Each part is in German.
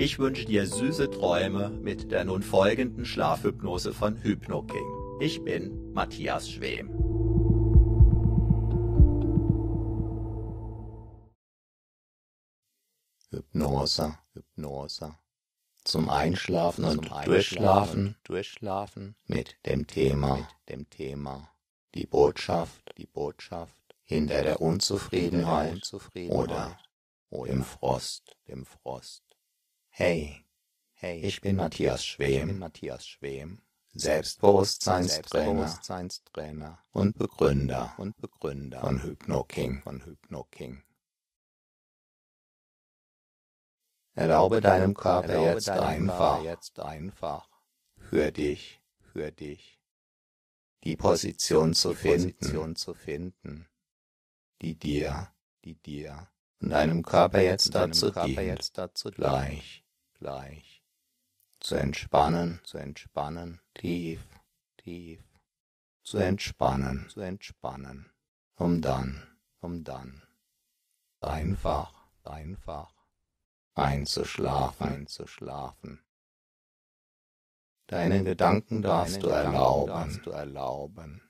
Ich wünsche dir süße Träume mit der nun folgenden Schlafhypnose von HypnoKing. Ich bin Matthias Schwem. Hypnose, Hypnose. Zum Einschlafen und Zum Durchschlafen, Durchschlafen mit dem Thema, mit dem Thema. Die Botschaft, die Botschaft hinter der Unzufriedenheit, Unzufriedenheit oder, oder dem Frost, dem Frost. Hey, hey, ich bin Matthias Schwem, bin Matthias Schwem, Selbstbewusstseinstrainer, Selbstbewusstseinstrainer und Begründer und Begründer. von HypnoKing, von HypnoKing. Erlaube deinem Körper Erlaube jetzt, deinem einfach, Körper jetzt einfach für dich, für dich die Position zu, finden, Position zu finden, die dir, die dir und deinem Körper jetzt dazu Körper dient, jetzt dazu gleich, gleich zu entspannen, zu entspannen, tief, tief, zu entspannen, zu entspannen, um dann, um dann einfach, einfach einzuschlafen, einzuschlafen. Deine Gedanken darfst, du, erlauben, darfst du erlauben,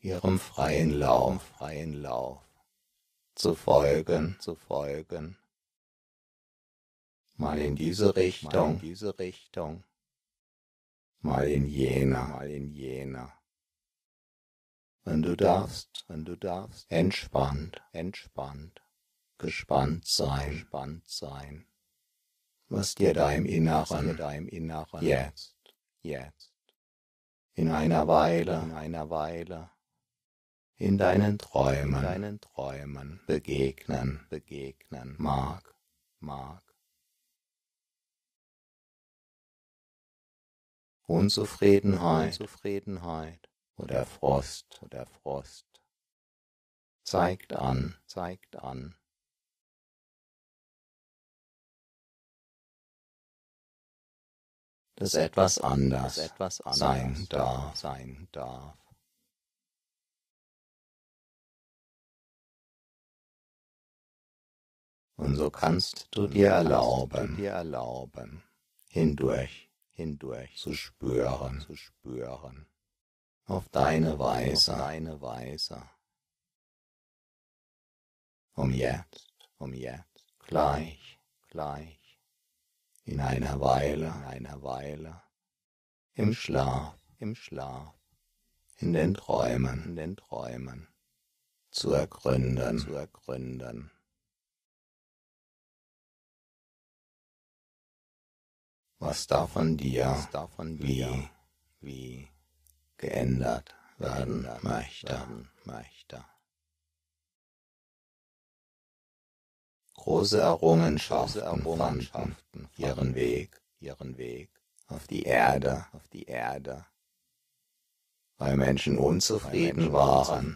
ihrem freien Lauf, freien Lauf zu folgen, zu folgen. Mal in diese Richtung, mal in diese Richtung, mal in jener, mal in jener. Wenn du darfst, wenn du darfst, entspannt, entspannt, gespannt sein, gespannt sein. Was dir deinem Inneren, deinem Inneren jetzt, jetzt, in einer Weile, in einer Weile, in deinen Träumen, deinen Träumen. Begegnen, begegnen. Mag, mag. Unzufriedenheit, Unzufriedenheit oder Frost, oder Frost zeigt an, zeigt an, dass etwas anders, etwas anders sein darf. Sein darf. Und so kannst du dir erlauben, dir erlauben, hindurch, hindurch zu spüren, zu spüren, auf deine Weise, auf deine Weise, um jetzt, um jetzt, gleich, gleich. In einer Weile, in einer Weile, im Schlaf, im Schlaf, in den Träumen, in den Träumen, zu ergründen, zu ergründen. Was da von dir, was da von dir, wie, wie geändert werden möchte. Große Errungenschaften fanden ihren Weg, ihren Weg. Auf die Erde, auf die Erde, weil Menschen unzufrieden waren,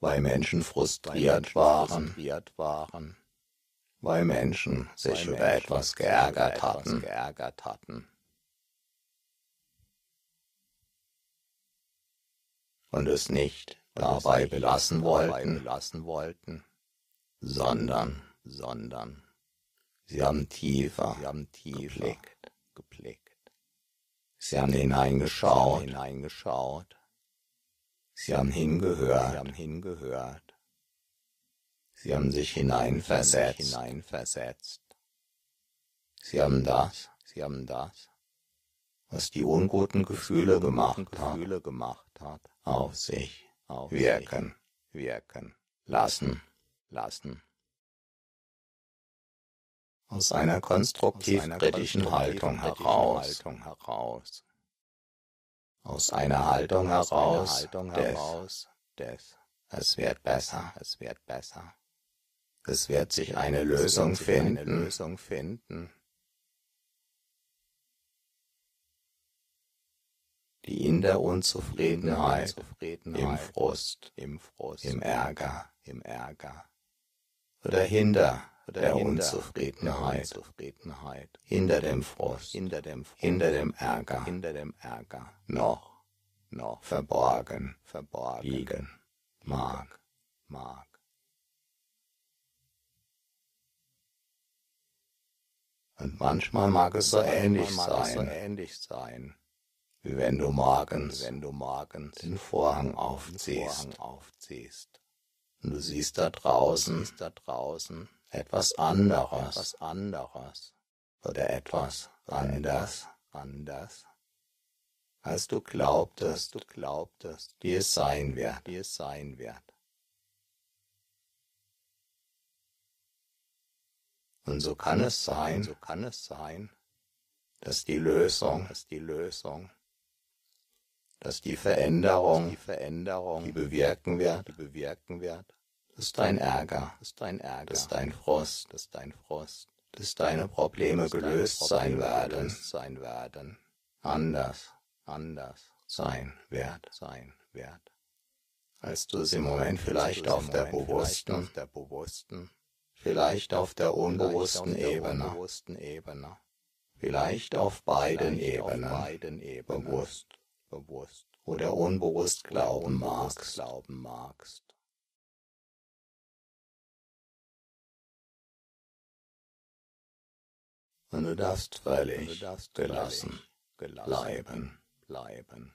weil Menschen frustriert waren, weil Menschen sich über etwas geärgert hatten. Und es nicht dabei belassen wollten, sondern, sondern sie haben tiefer, sie haben tiefer geblickt, geblickt. Sie haben hineingeschaut, hineingeschaut. Sie haben hingehört, sie haben hingehört. Sie haben sich hineinversetzt, hineinversetzt. Sie haben das, sie haben das, was die unguten Gefühle gemacht, Gefühle gemacht hat, auf sich auf wirken, sich wirken, lassen, lassen. Aus einer konstruktiv-kritischen Haltung heraus, heraus, aus einer Haltung heraus, des, des, es wird besser, es wird besser. Es wird sich eine Lösung finden, die in der Unzufriedenheit, im Frust, im Frust, im Ärger, im Ärger. oder hinter der Unzufriedenheit, hinter dem Frust, hinter dem, Ärger, hinter dem Ärger. Noch, noch. Verborgen, verborgen. Liegen. Mag, mag. Und manchmal mag es so ähnlich sein, wie wenn du morgens, wenn du morgens den Vorhang aufziehst, aufziehst. Und du siehst da draußen, siehst da draußen etwas anderes, etwas anderes. Oder etwas anders, anders, als du glaubtest, du glaubtest, wie es sein wird, wie es sein wird. Und so kann es sein, so kann es sein, dass die Lösung, dass die Lösung dass die Veränderung, die Veränderung, die bewirken wird, die bewirken wird, dass dein Ärger, dass dein Ärger, dass dein Frust, dass dein Frust, dass deine Probleme gelöst sein werden, sein werden, anders, anders. Sein wird, sein wird, als du es im Moment vielleicht auf der bewussten, auf der bewussten, vielleicht auf der unbewussten Ebene, vielleicht auf beiden Ebenen, bewusst. Bewusst. Oder unbewusst glauben magst. Glauben magst. Und du darfst völlig gelassen, bleiben, bleiben.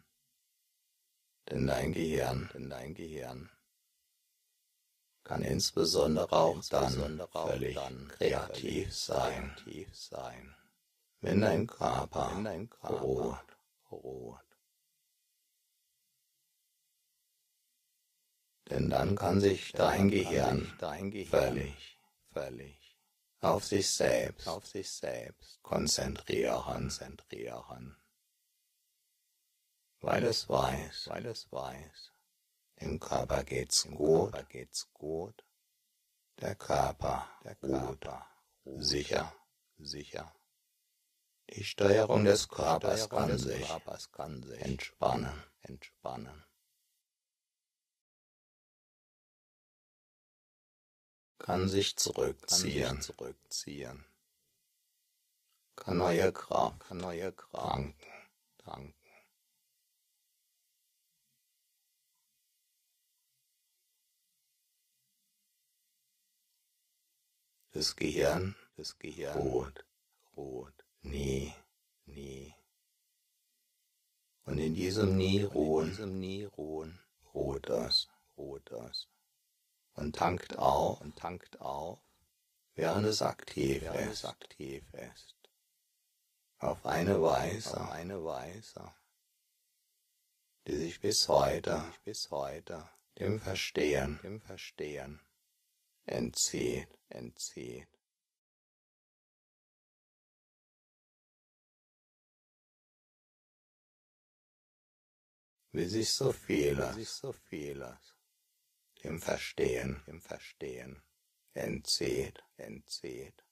Denn dein Gehirn, denn dein Gehirn kann insbesondere auch dann völlig kreativ sein, wenn dein Körper ruht, ruht. denn dann kann sich dein Gehirn völlig, völlig auf sich selbst, auf sich selbst. Konzentrieren, konzentrieren. Weil es weiß, weil es weiß, dem Körper geht's gut, Körper geht's gut, der Körper, der Körper, ruht, sicher, sicher. Die Steuerung des Körpers, kann, sich kann sich entspannen, entspannen. Kann sich zurückziehen, zurückziehen. kann neue Kraft, kann neue Kraft danken. Das Gehirn, das Gehirn ruht, ruht, nie, nie. Und in diesem Nie ruhen, diesem Nie ruhen, ruht das, ruht das und tankt auf und tankt auf, während es aktiv, während es aktiv ist. Auf eine Weise, auf eine Weise, die sich bis heute, sich bis heute dem Verstehen, dem Verstehen entzieht, entzieht. Wie sich so viele, sich so vieles dem Verstehen, dem Verstehen entzieht, entzieht.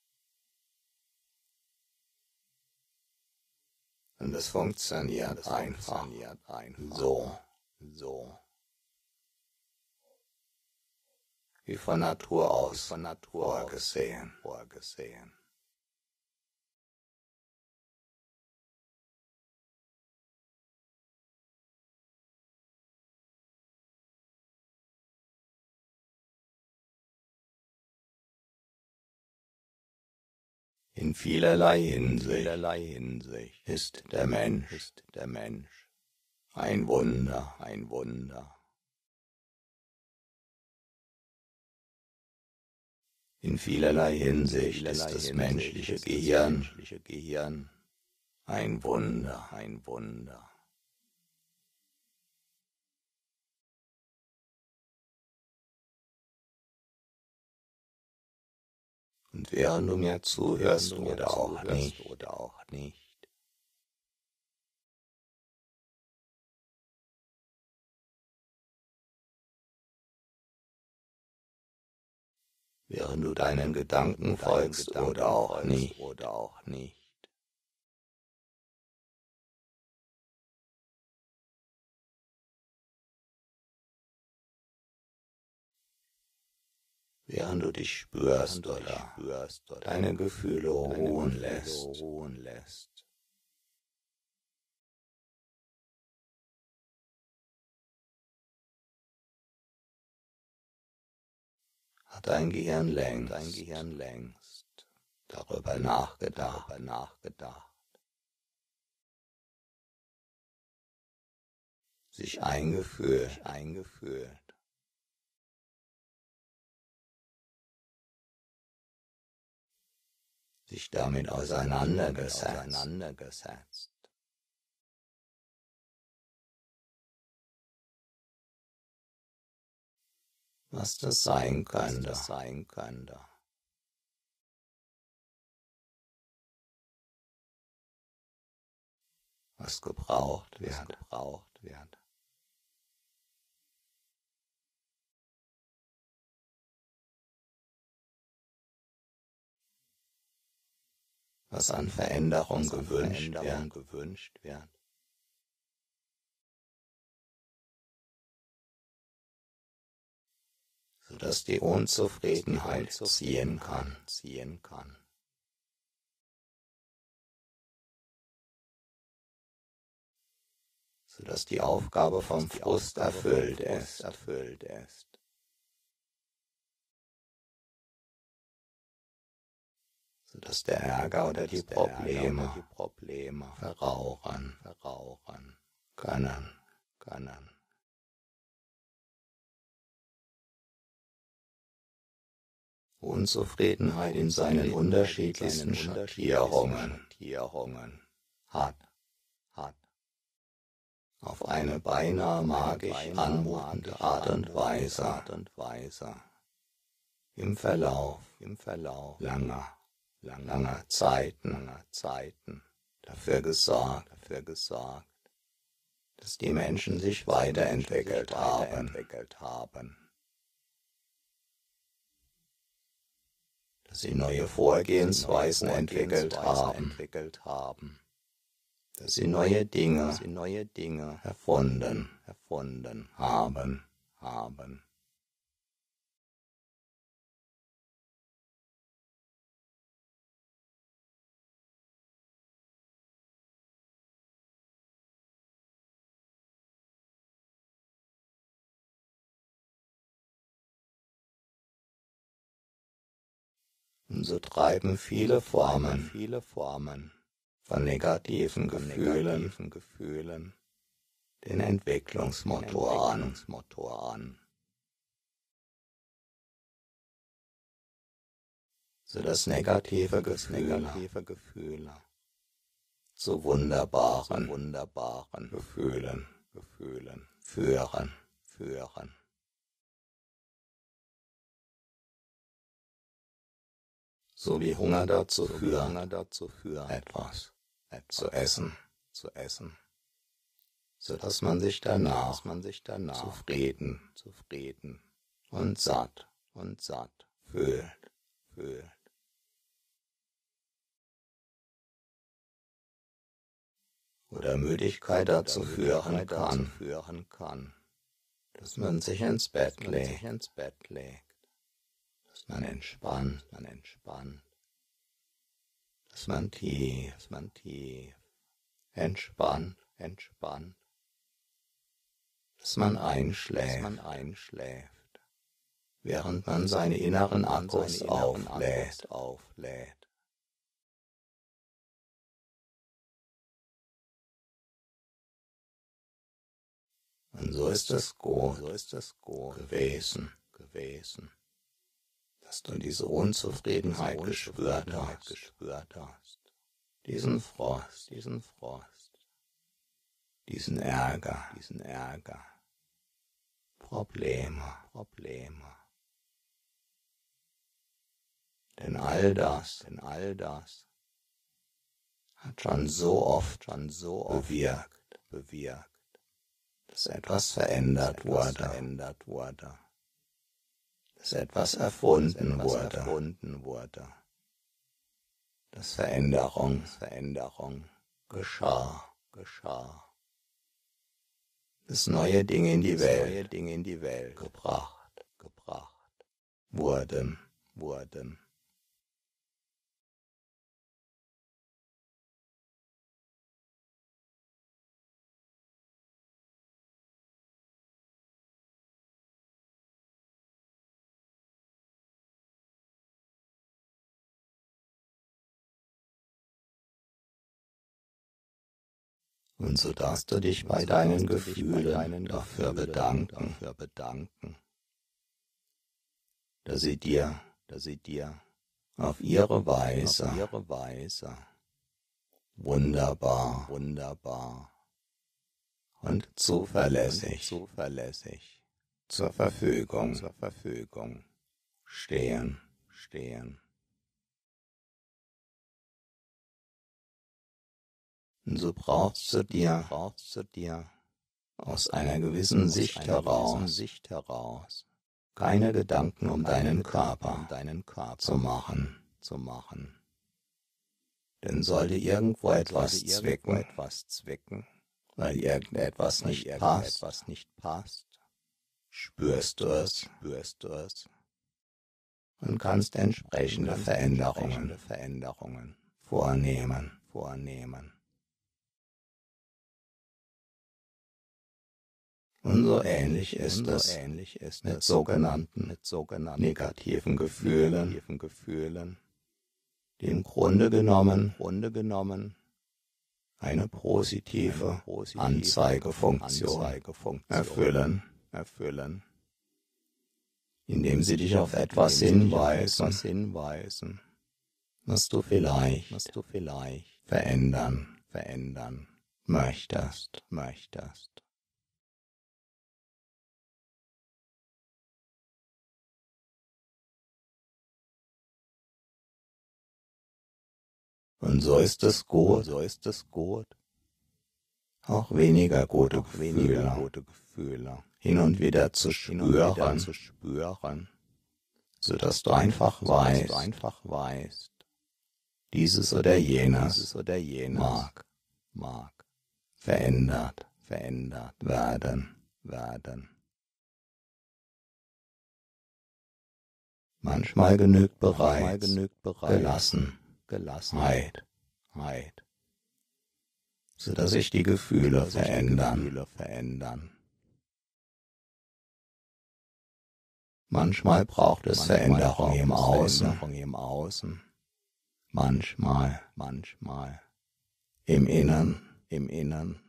Und es funktioniert, es einfach, funktioniert einfach so, so. Wie von Natur aus, von Natur vorgesehen, vorgesehen. In vielerlei Hinsicht, ist der Mensch, ein Wunder, ein Wunder. In vielerlei Hinsicht ist das menschliche Gehirn ein Wunder, ein Wunder. Und während du mir zuhörst oder auch nicht, oder auch nicht, während du deinen Gedanken folgst oder auch nicht, oder auch nicht. Während du dich spürst oder, deine Gefühle ruhen lässt. Hat dein Gehirn längst, dein Gehirn längst darüber nachgedacht, sich eingefühlt, eingefühlt sich damit auseinandergesetzt. Was das sein könnte. Sein könnte. Was gebraucht wird. Was gebraucht wird. Was an Veränderung, was an gewünscht, Veränderung wird. gewünscht wird. sodass die Unzufriedenheit ziehen kann, ziehen kann. sodass die Aufgabe vom Frust erfüllt ist, erfüllt ist. Sodass der Ärger oder die Probleme, die Probleme. Verrauchen, verrauchen. Können, können. Unzufriedenheit in seinen unterschiedlichsten Schattierungen. Hat, hat. Auf eine beinahe magisch anmutende Art und Weise, Art und Weise. Im Verlauf, im Verlauf. Langer langer Zeiten, langer Zeiten dafür gesorgt, dafür gesorgt, dass die Menschen sich weiterentwickelt, weiterentwickelt haben. Dass sie neue Vorgehensweisen entwickelt haben, entwickelt haben. Dass sie neue Dinge, sie neue Dinge erfunden, erfunden haben, haben. So treiben viele Formen, viele Formen von negativen Gefühlen, Gefühlen den Entwicklungsmotor an. So dass negative Gefühle, negative Gefühle zu wunderbaren, wunderbaren Gefühlen, Gefühlen führen, führen. So wie Hunger dazu führen, führen etwas zu essen, zu essen, so dass man sich danach, man sich danach zufrieden, zufrieden und satt und satt fühlt, fühlt. Oder Müdigkeit dazu führen kann, führen kann, dass man sich ins Bett legt, ins Bett legt, dass man entspannt, man entspannt, dass man tief, dass man tief. Entspannt, entspannt, dass man einschläft, man einschläft, während man seine inneren Akkus auflädt, auflädt. Und so ist es gut, so ist es gut gewesen, gewesen, dass du diese Unzufriedenheit gespürt hast, diesen Frost, diesen Frost, diesen Ärger, diesen Ärger, Probleme, Probleme. Denn all das, denn all das hat schon so oft, schon so oft bewirkt, bewirkt, dass etwas verändert wurde, verändert wurde, dass etwas erfunden wurde, dass Veränderung, Veränderung geschah, geschah, dass neue Dinge in die Welt, neue Dinge in die Welt gebracht, gebracht wurden, wurden. Und so darfst du dich bei deinen Gefühlen dafür bedanken, dafür bedanken, dass sie dir, dass sie dir auf ihre Weise, auf ihre Weise wunderbar, wunderbar und zuverlässig, zuverlässig zur Verfügung, zur Verfügung stehen, stehen. So brauchst du dir, brauchst du dir aus einer gewissen Sicht heraus, Sicht heraus keine Gedanken um deinen Körper, um deinen Körper zu machen, zu machen. Denn sollte irgendwo etwas zwicken, etwas zwicken, weil irgendetwas nicht passt, etwas nicht passt, spürst du es, spürst du es und kannst entsprechende Veränderungen, Veränderungen vornehmen, vornehmen. Und so ähnlich ist es ähnlich ist mit sogenannten, mit sogenannten negativen Gefühlen, negativen Gefühlen, die im Grunde genommen, Grunde genommen eine positive, eine positive Anzeigefunktion, Anzeigefunktion erfüllen, erfüllen, indem sie dich auf etwas hinweisen, etwas hinweisen, was du vielleicht, was du vielleicht verändern, verändern möchtest, möchtest. Und so ist es gut, so ist es gut. Auch weniger gute, auch Gefühle, weniger gute Gefühle. hin und wieder zu spüren, wieder zu spüren. So dass du einfach weißt, du einfach weißt, dieses oder jenes, dieses oder jenes mag, mag, verändert, verändert werden, werden. Manchmal genügt bereits, Manchmal genügt bereits gelassen, Gelassenheit, Heid, so dass sich die Gefühle verändern. Manchmal braucht es Veränderung im Außen, im Außen. Manchmal, manchmal im Innern, im Innern.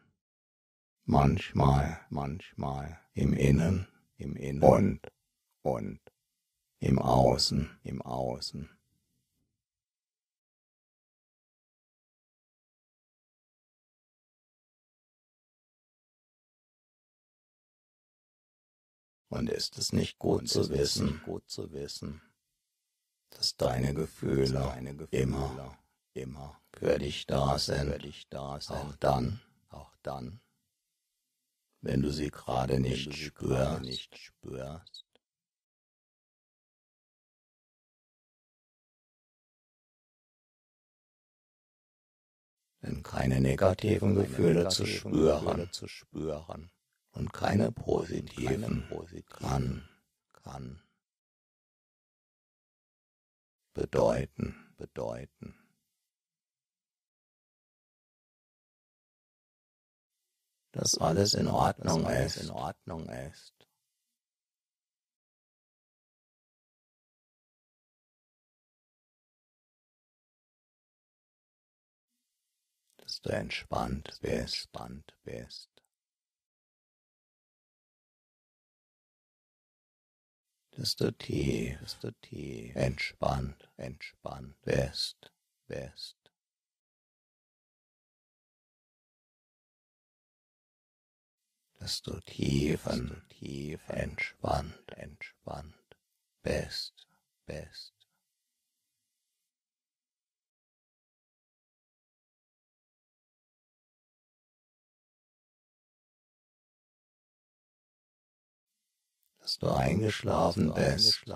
Manchmal, manchmal im Innen, im Innen. Und und im Außen, im Außen. Und ist es nicht gut zu wissen, gut zu wissen, dass deine Gefühle, deine Gefühle immer, immer für dich da sind, für dich da sind, auch dann, auch dann, wenn du sie gerade nicht, spürst. nicht spürst. Denn keine negativen Gefühle zu spüren, zu spüren und keine positiven, kann, kann bedeuten, bedeuten. dass alles in Ordnung ist. In Ordnung ist. Dass du entspannt bist, entspannt bist. Tief, dass du tief entspannt, entspannt bist, bist. dass du tief und tief entspannt, entspannt bist, bist. Dass du eingeschlafen bist,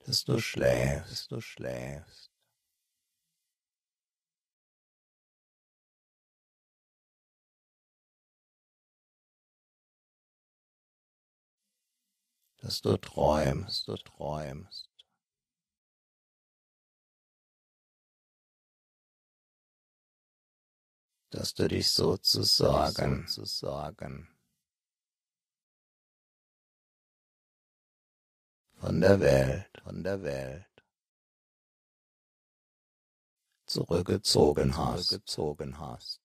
dass du schläfst, dass du schläfst. Dass du träumst, du träumst. Dass du dich sozusagen, sozusagen von der Welt, von der Welt. Zurückgezogen hast, zurückgezogen hast.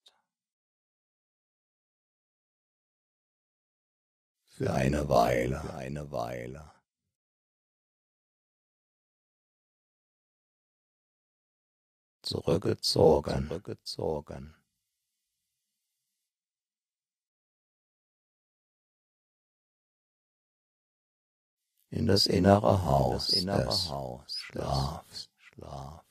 Für eine Weile, für eine Weile. Zurückgezogen, zurückgezogen. in das innere Haus, das innere des Haus, Schlafs, Schlafs.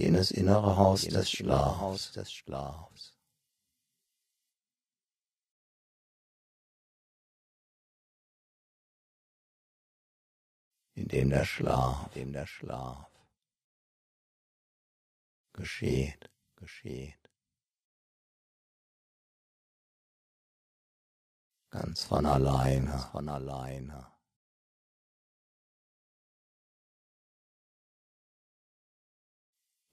Jenes innere Haus Jenes des Schlafs, des Schlafs. in dem der Schlaf, in dem der Schlaf geschieht, geschieht. ganz von alleine, von alleine.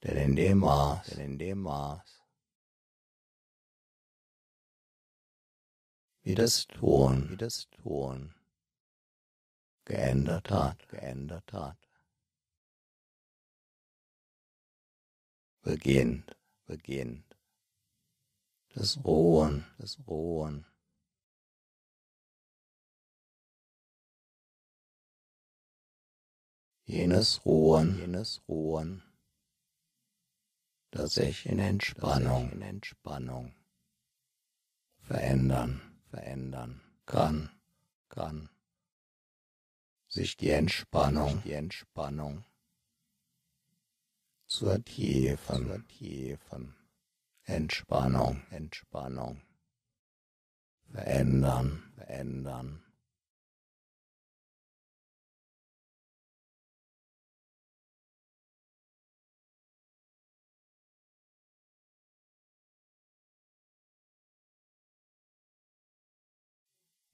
Denn in dem Maß, denn in dem Maß, wie das Tun, wie das Tun geändert hat, geändert hat, beginnt, beginnt. Das Ruhen, das Ruhen. Jenes Ruhen, jenes Ruhen, das sich in Entspannung, in Entspannung verändern, verändern kann, kann sich die Entspannung, die Entspannung zur tiefen, zur tiefen Entspannung, Entspannung verändern, verändern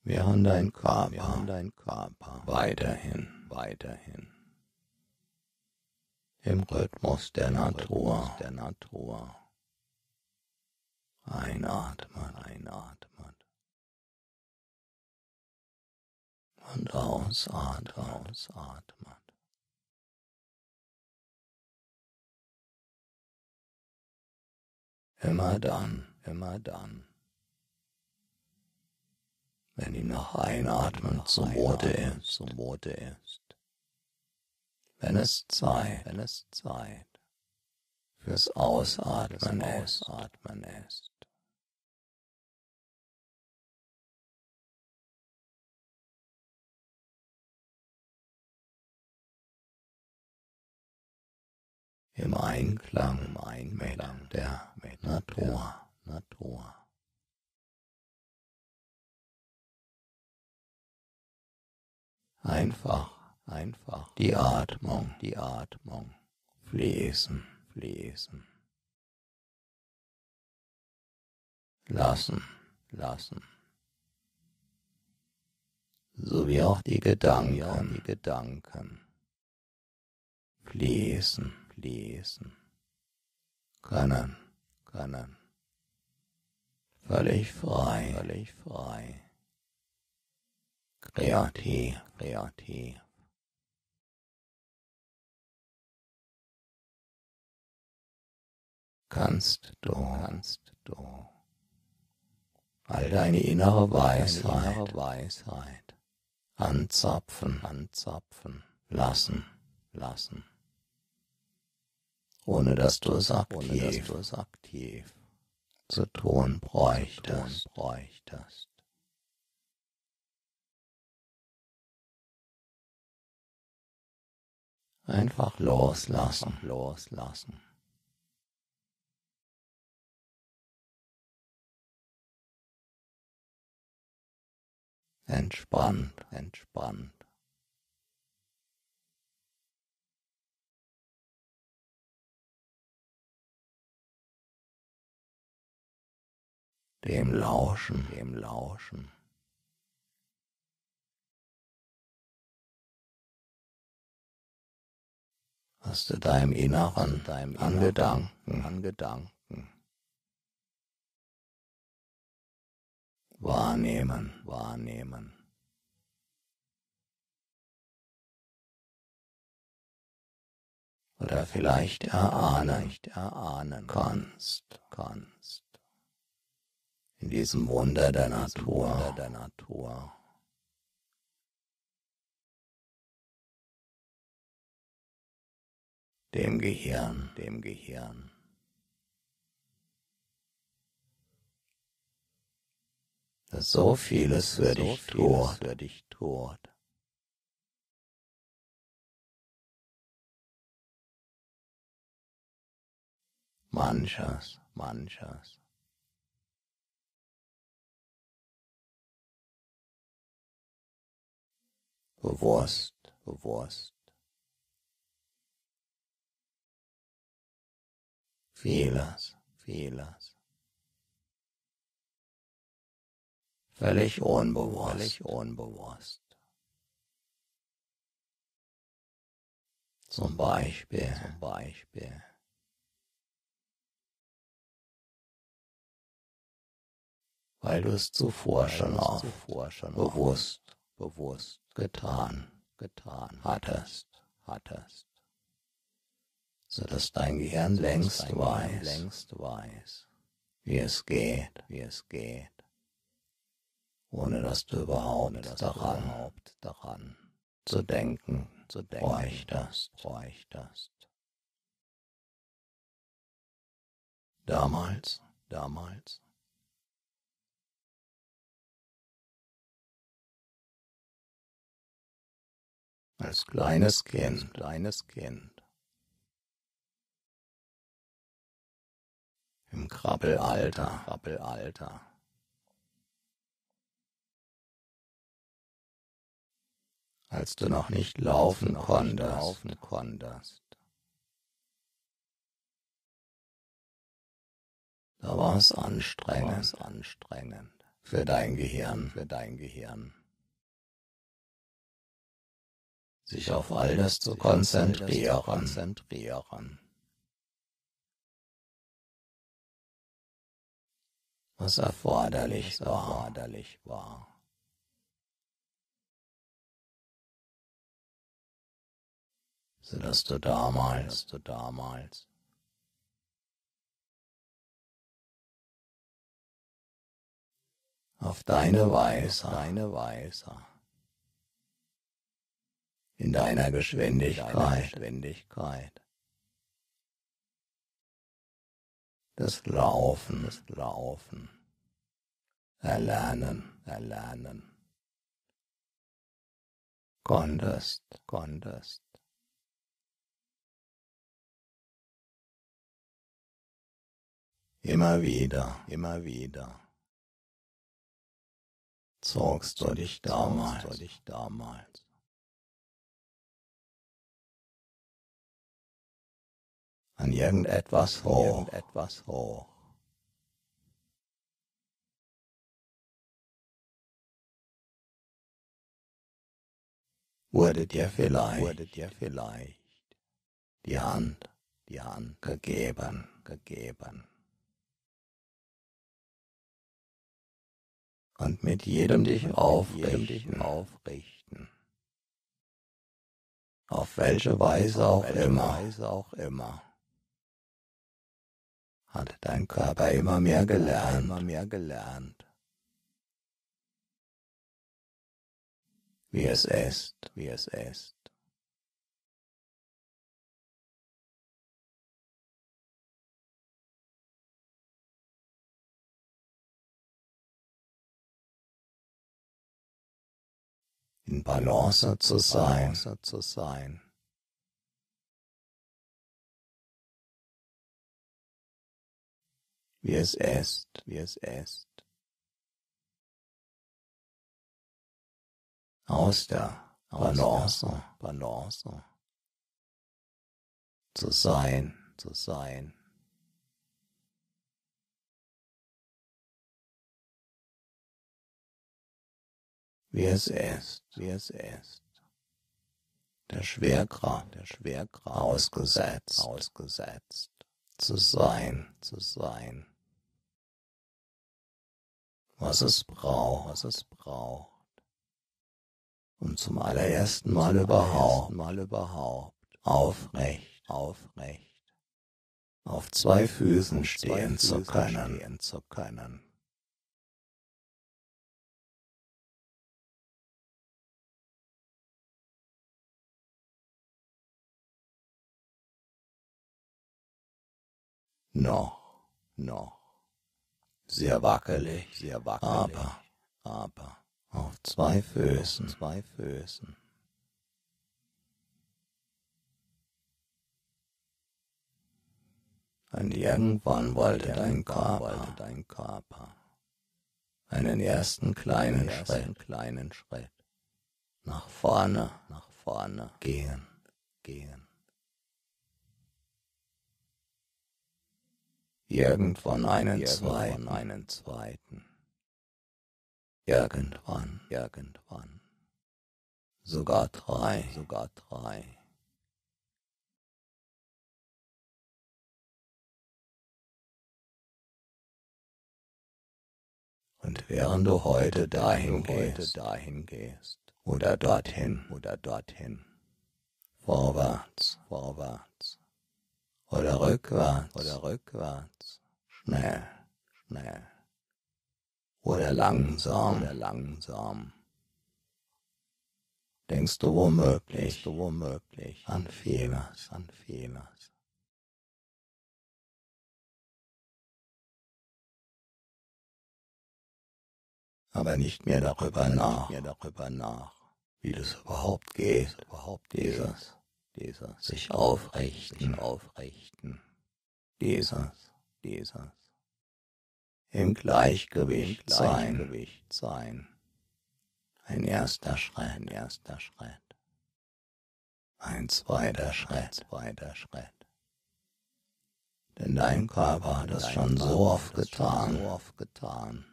während dein Körper, dein Körper weiterhin, weiterhin. Im Rhythmus der Natur, der Natur. Einatmet, einatmet und ausatmet, ausatmet. Immer dann, immer dann wenn ihm nach Einatmen zumute ist, zumute ist. Wenn es Zeit, wenn es Zeit fürs Ausatmen, Ausatmen ist. Im Einklang, im Einklang mit der mit Natur, Natur. Einfach, einfach. Die Atmung, die Atmung. Fließen, fließen. Lassen, lassen. So wie auch die Gedanken, ja, die Gedanken. Fließen, fließen. Können, können. Völlig frei, völlig frei kreativ, kreativ. Kannst du, kannst du. All deine innere Weisheit, innere Weisheit anzapfen, anzapfen, lassen, lassen, ohne dass du es aktiv, ohne dass du es aktiv zu tun bräuchtest, bräuchtest. Einfach loslassen, loslassen. Entspannt, entspannt. Dem Lauschen, dem Lauschen. Was du deinem Inneren, deinem an Gedanken, an Gedanken wahrnehmen, wahrnehmen. Oder vielleicht erahnen, erahnen. Kannst, kannst. In diesem Wunder der Natur, Wunder der Natur. Dem Gehirn, dem Gehirn. Das so vieles für dich tut, für dich tut. Manches, manches. Bewusst, bewusst. Vieles, vieles. Völlig unbewusst, völlig unbewusst. Zum Beispiel, zum Beispiel. Weil du es zuvor schon schon bewusst, bewusst getan, getan hattest, hattest so dass dein Gehirn längst weiß, wie es geht, wie es geht, ohne dass du überhaupt, daran, zu denken, zu bräuchtest. Damals, damals. Als kleines Kind, kleines Kind. Im Krabbelalter, Krabbelalter. Als du noch nicht laufen konntest, laufen konntest. Da war es anstrengend, anstrengend für dein Gehirn, für dein Gehirn. Sich auf all das zu konzentrieren, konzentrieren. Was erforderlich, war. So dass du damals, du damals auf deine Weise, deine Weise, in deiner Geschwindigkeit, Geschwindigkeit des Laufen, des Laufen, erlernen, erlernen, konntest, konntest. Immer wieder, immer wieder. Zogst du dich damals, du dich damals an irgendetwas hoch, irgendetwas hoch. Wurde dir vielleicht, wurde dir vielleicht die Hand, die Hand gegeben, gegeben. Und mit jedem dich aufrichten, aufrichten. Auf welche Weise auch Weise auch immer hat dein Körper immer mehr gelernt, immer mehr gelernt, wie es ist, wie es ist. in Balance zu sein, zu sein. Wie es ist, wie es ist. Aus der Balance, Balance zu sein, zu sein. Wie es ist, wie es ist. Der Schwerkraft, der Schwerkraft ausgesetzt, ausgesetzt zu sein, zu sein was es braucht, was es braucht, um zum allerersten Mal überhaupt, Mal überhaupt. Aufrecht, aufrecht, auf zwei Füßen stehen zu können, stehen zu können. Noch, noch sehr wackelig, sehr wackelig, aber, aber auf zwei Füßen, zwei Füßen. Und irgendwann wollte dein Körper, dein Körper einen ersten kleinen Schritt, kleinen Schritt nach vorne, nach vorne gehen, gehen. Irgendwann einen irgendwann zweiten, einen zweiten. Irgendwann, irgendwann. Sogar drei, sogar drei. Und während du heute dahin gehst, dahin gehst, oder dorthin, oder dorthin, vorwärts, vorwärts, oder rückwärts, oder rückwärts, schnell, schnell, oder langsam, oder langsam. Denkst du womöglich, denkst du womöglich an vieles, an vieles. aber nicht mehr darüber nach, mehr darüber nach, wie das überhaupt geht, überhaupt dieses dieses sich aufrichten, sich aufrichten, dieses, dieses im Gleichgewicht, Im Gleichgewicht sein. sein. Ein erster Schritt, ein erster Schritt. Ein zweiter Schritt, ein zweiter Schritt. Denn dein Körper hat es schon so oft getan, so oft getan.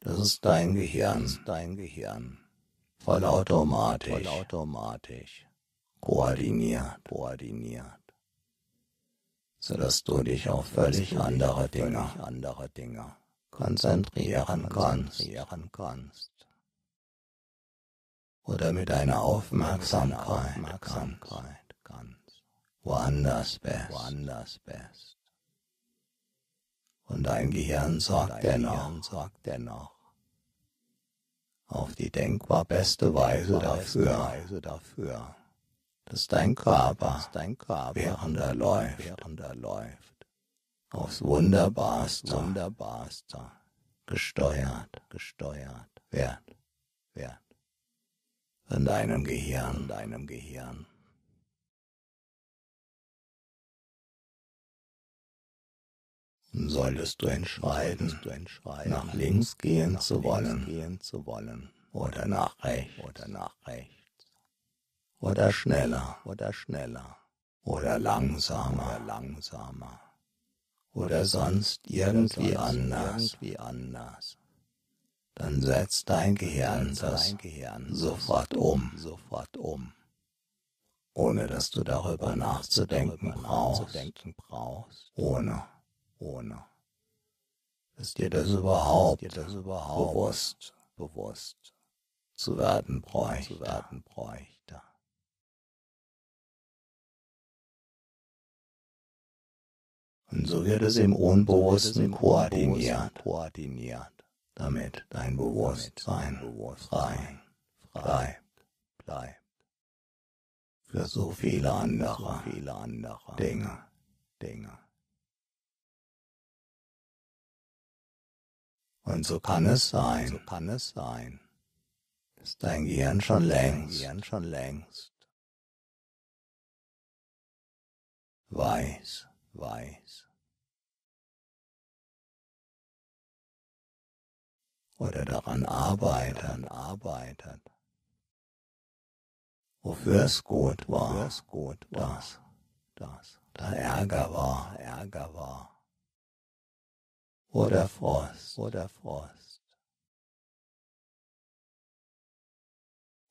Das ist dein Gehirn, das ist dein Gehirn. Vollautomatisch, vollautomatisch koordiniert, koordiniert, sodass du dich auf völlig andere Dinge, andere Dinge konzentrieren kannst, oder mit deiner Aufmerksamkeit, Aufmerksamkeit ganz woanders bist, woanders bist. Und dein Gehirn sorgt dennoch, sorgt dennoch. Auf die denkbar beste Weise dafür, Dass dein Körper, dein Körper während er läuft, während er läuft, aufs Wunderbarste, Wunderbarste gesteuert, gesteuert, wird, wird von deinem Gehirn, deinem Gehirn. Solltest du entscheiden, du entscheiden nach links gehen nach zu wollen, gehen zu wollen, oder nach rechts, oder nach rechts, oder schneller, oder schneller, oder langsamer, oder langsamer, oder sonst irgendwie sonst anders, irgendwie anders. Dann setzt dein Gehirn das sofort um, sofort um, ohne dass du darüber nachzudenken brauchst, ohne. Ohne. Dass dir das überhaupt, dir das überhaupt bewusst, bewusst? Zu werden bräuchte. Zu werden bräuchte. Und so wird es im Unbewussten koordiniert, koordiniert, damit dein Bewusstsein frei bleibt, bleibt. Für so viele andere, viele andere Dinge, Dinge. Und so kann es sein, so kann es sein, dass dein Gehirn schon längst, Gehirn schon längst weiß, weiß. Oder daran arbeitet, arbeitet. Wofür es gut war, wofür es gut war, dass, dass da Ärger war, Ärger war. Oder Frost. Oder Frost.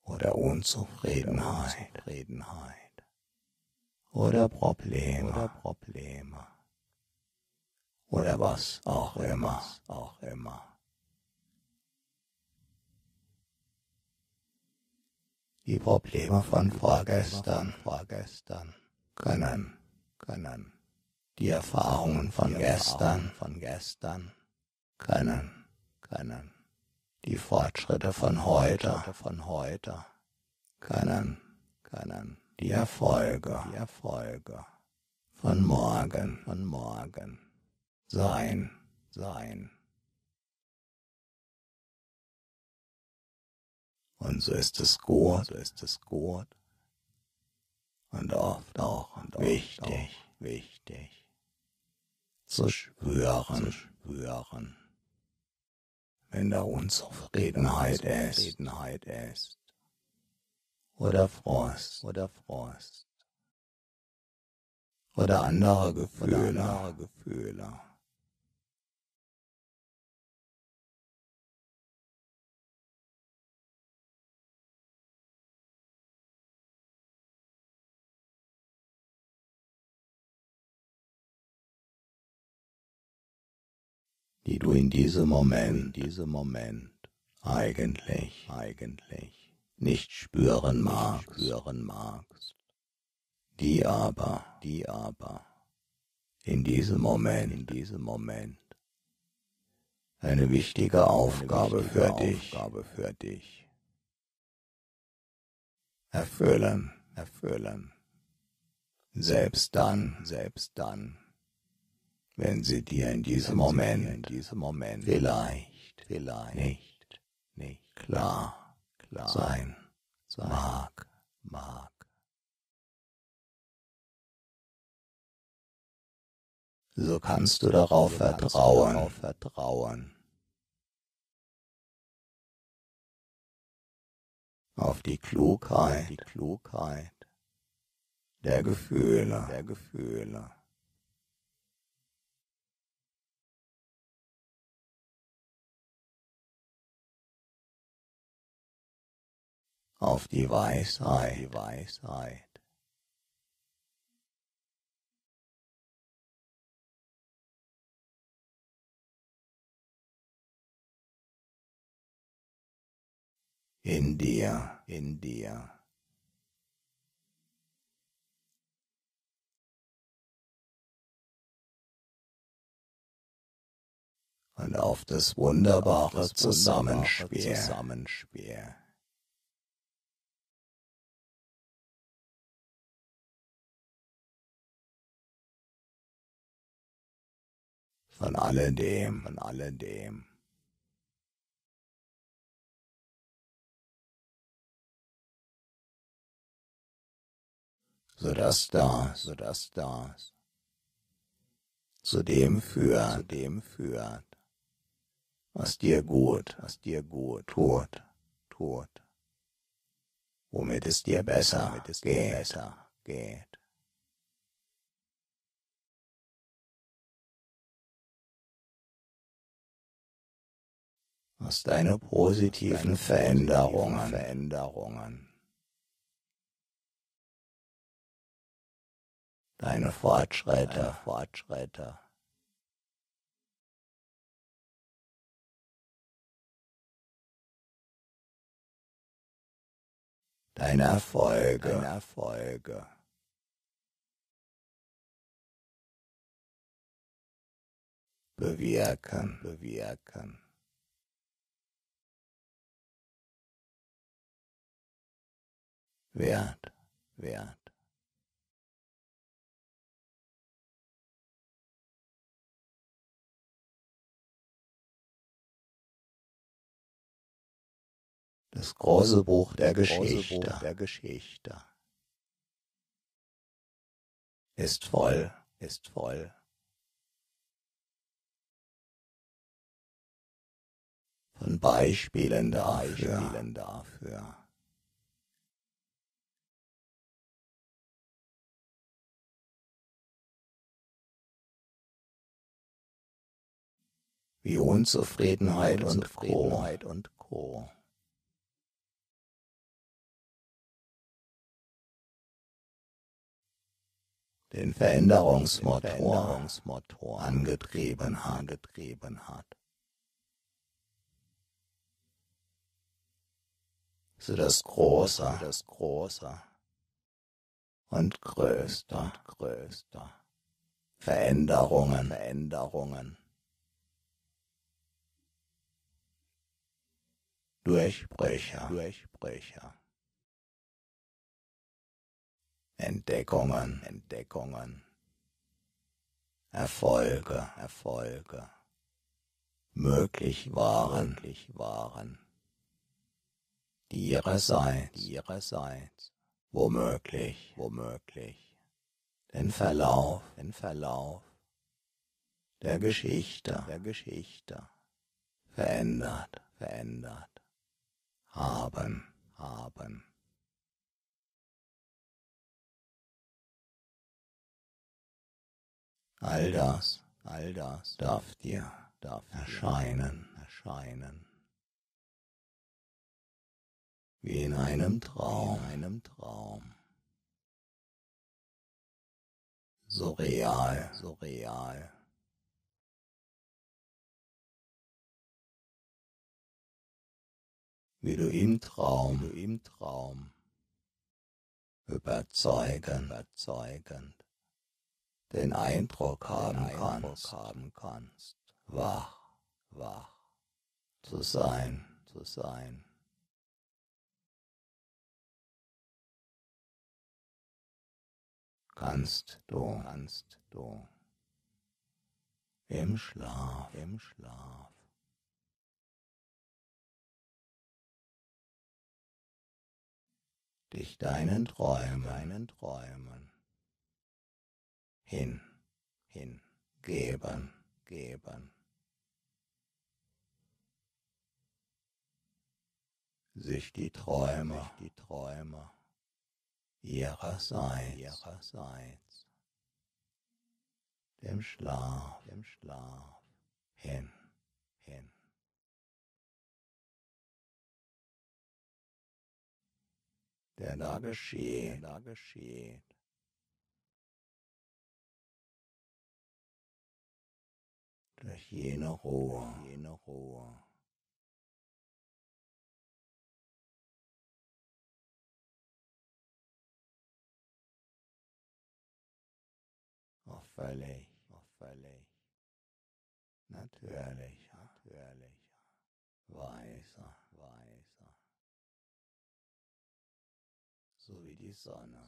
Oder Unzufriedenheit, Unzufriedenheit oder Probleme oder Probleme oder was auch immer, auch immer. Die Probleme von vorgestern, vorgestern können, können die Erfahrungen von die gestern, von gestern können, können. Die Fortschritte von heute, von heute können, können. Die Erfolge, die Erfolge. Von morgen, von morgen. Sein, sein. Und so ist es gut, so ist es gut. Und oft auch. Und wichtig, auch wichtig. Zu spüren, zu spüren. Wenn da Unzufriedenheit ist, ist, oder Frost, oder Frost, oder andere Gefühle, oder andere Gefühle. die du in diesem Moment, diesem Moment eigentlich, eigentlich nicht spüren magst, spüren magst, die aber, die aber. In diesem Moment, in diesem Moment. Eine wichtige Aufgabe, eine wichtige für, Aufgabe dich, für dich. Erfüllen, erfüllen. Selbst dann, selbst dann, wenn sie dir in diesem Moment, in diesem Moment vielleicht, vielleicht nicht, nicht klar sein, sein mag, mag. So kannst du darauf vertrauen, darauf vertrauen. Auf die Klugheit, die Klugheit der Gefühle, der Gefühle. Auf die Weisheit. In dir, in dir. Und auf das wunderbare Zusammenspiel. Von alledem, von alledem. so dass das, so dass das zu dem führt, zu dem führt, was dir gut, was dir gut tut, tut, womit es dir besser, womit es geht, dir besser geht. Was deine positiven Veränderungen, Veränderungen deine Fortschritte, deine Fortschritte. Deine Erfolge, deine Erfolge. Bewirken, bewirken. Wert, wert. Das große Buch der Geschichte, der Geschichte ist voll, ist voll. Von Beispielen dafür, Beispielen dafür. Wie Unzufriedenheit, Unzufriedenheit und Co. den Veränderungsmotor, angetrieben, angetrieben hat. So das Große, das Große und Größte, und Größte. Veränderungen, Veränderungen. Durchbrüche, Durchbrüche. Entdeckungen, Entdeckungen, Erfolge, Erfolge, möglich waren, möglich waren, ihrerseits, ihrerseits, womöglich, womöglich, den Verlauf, den Verlauf. Der Geschichte, der Geschichte. Verändert, verändert haben, haben. All das, all das darf dir, darf erscheinen, erscheinen. Wie in einem Traum, in einem Traum. So real, so real. Wie du im Traum, du im Traum überzeugen, überzeugend den Eindruck haben, den Eindruck kannst, haben kannst, wach, wach zu sein, zu sein. Kannst du, kannst du im Schlaf, im Schlaf. Dich deinen Träumen, deinen Träumen hin, hin, geben, geben. Sich die Träume, sich die Träume ihrerseits, ihrerseits, dem Schlaf, dem Schlaf hin, hin. Der da geschieht, der da geschieht. durch jene Ruhe, jene Ruhe. Auch völlig, auch völlig. Natürlich, natürlich, weiser, son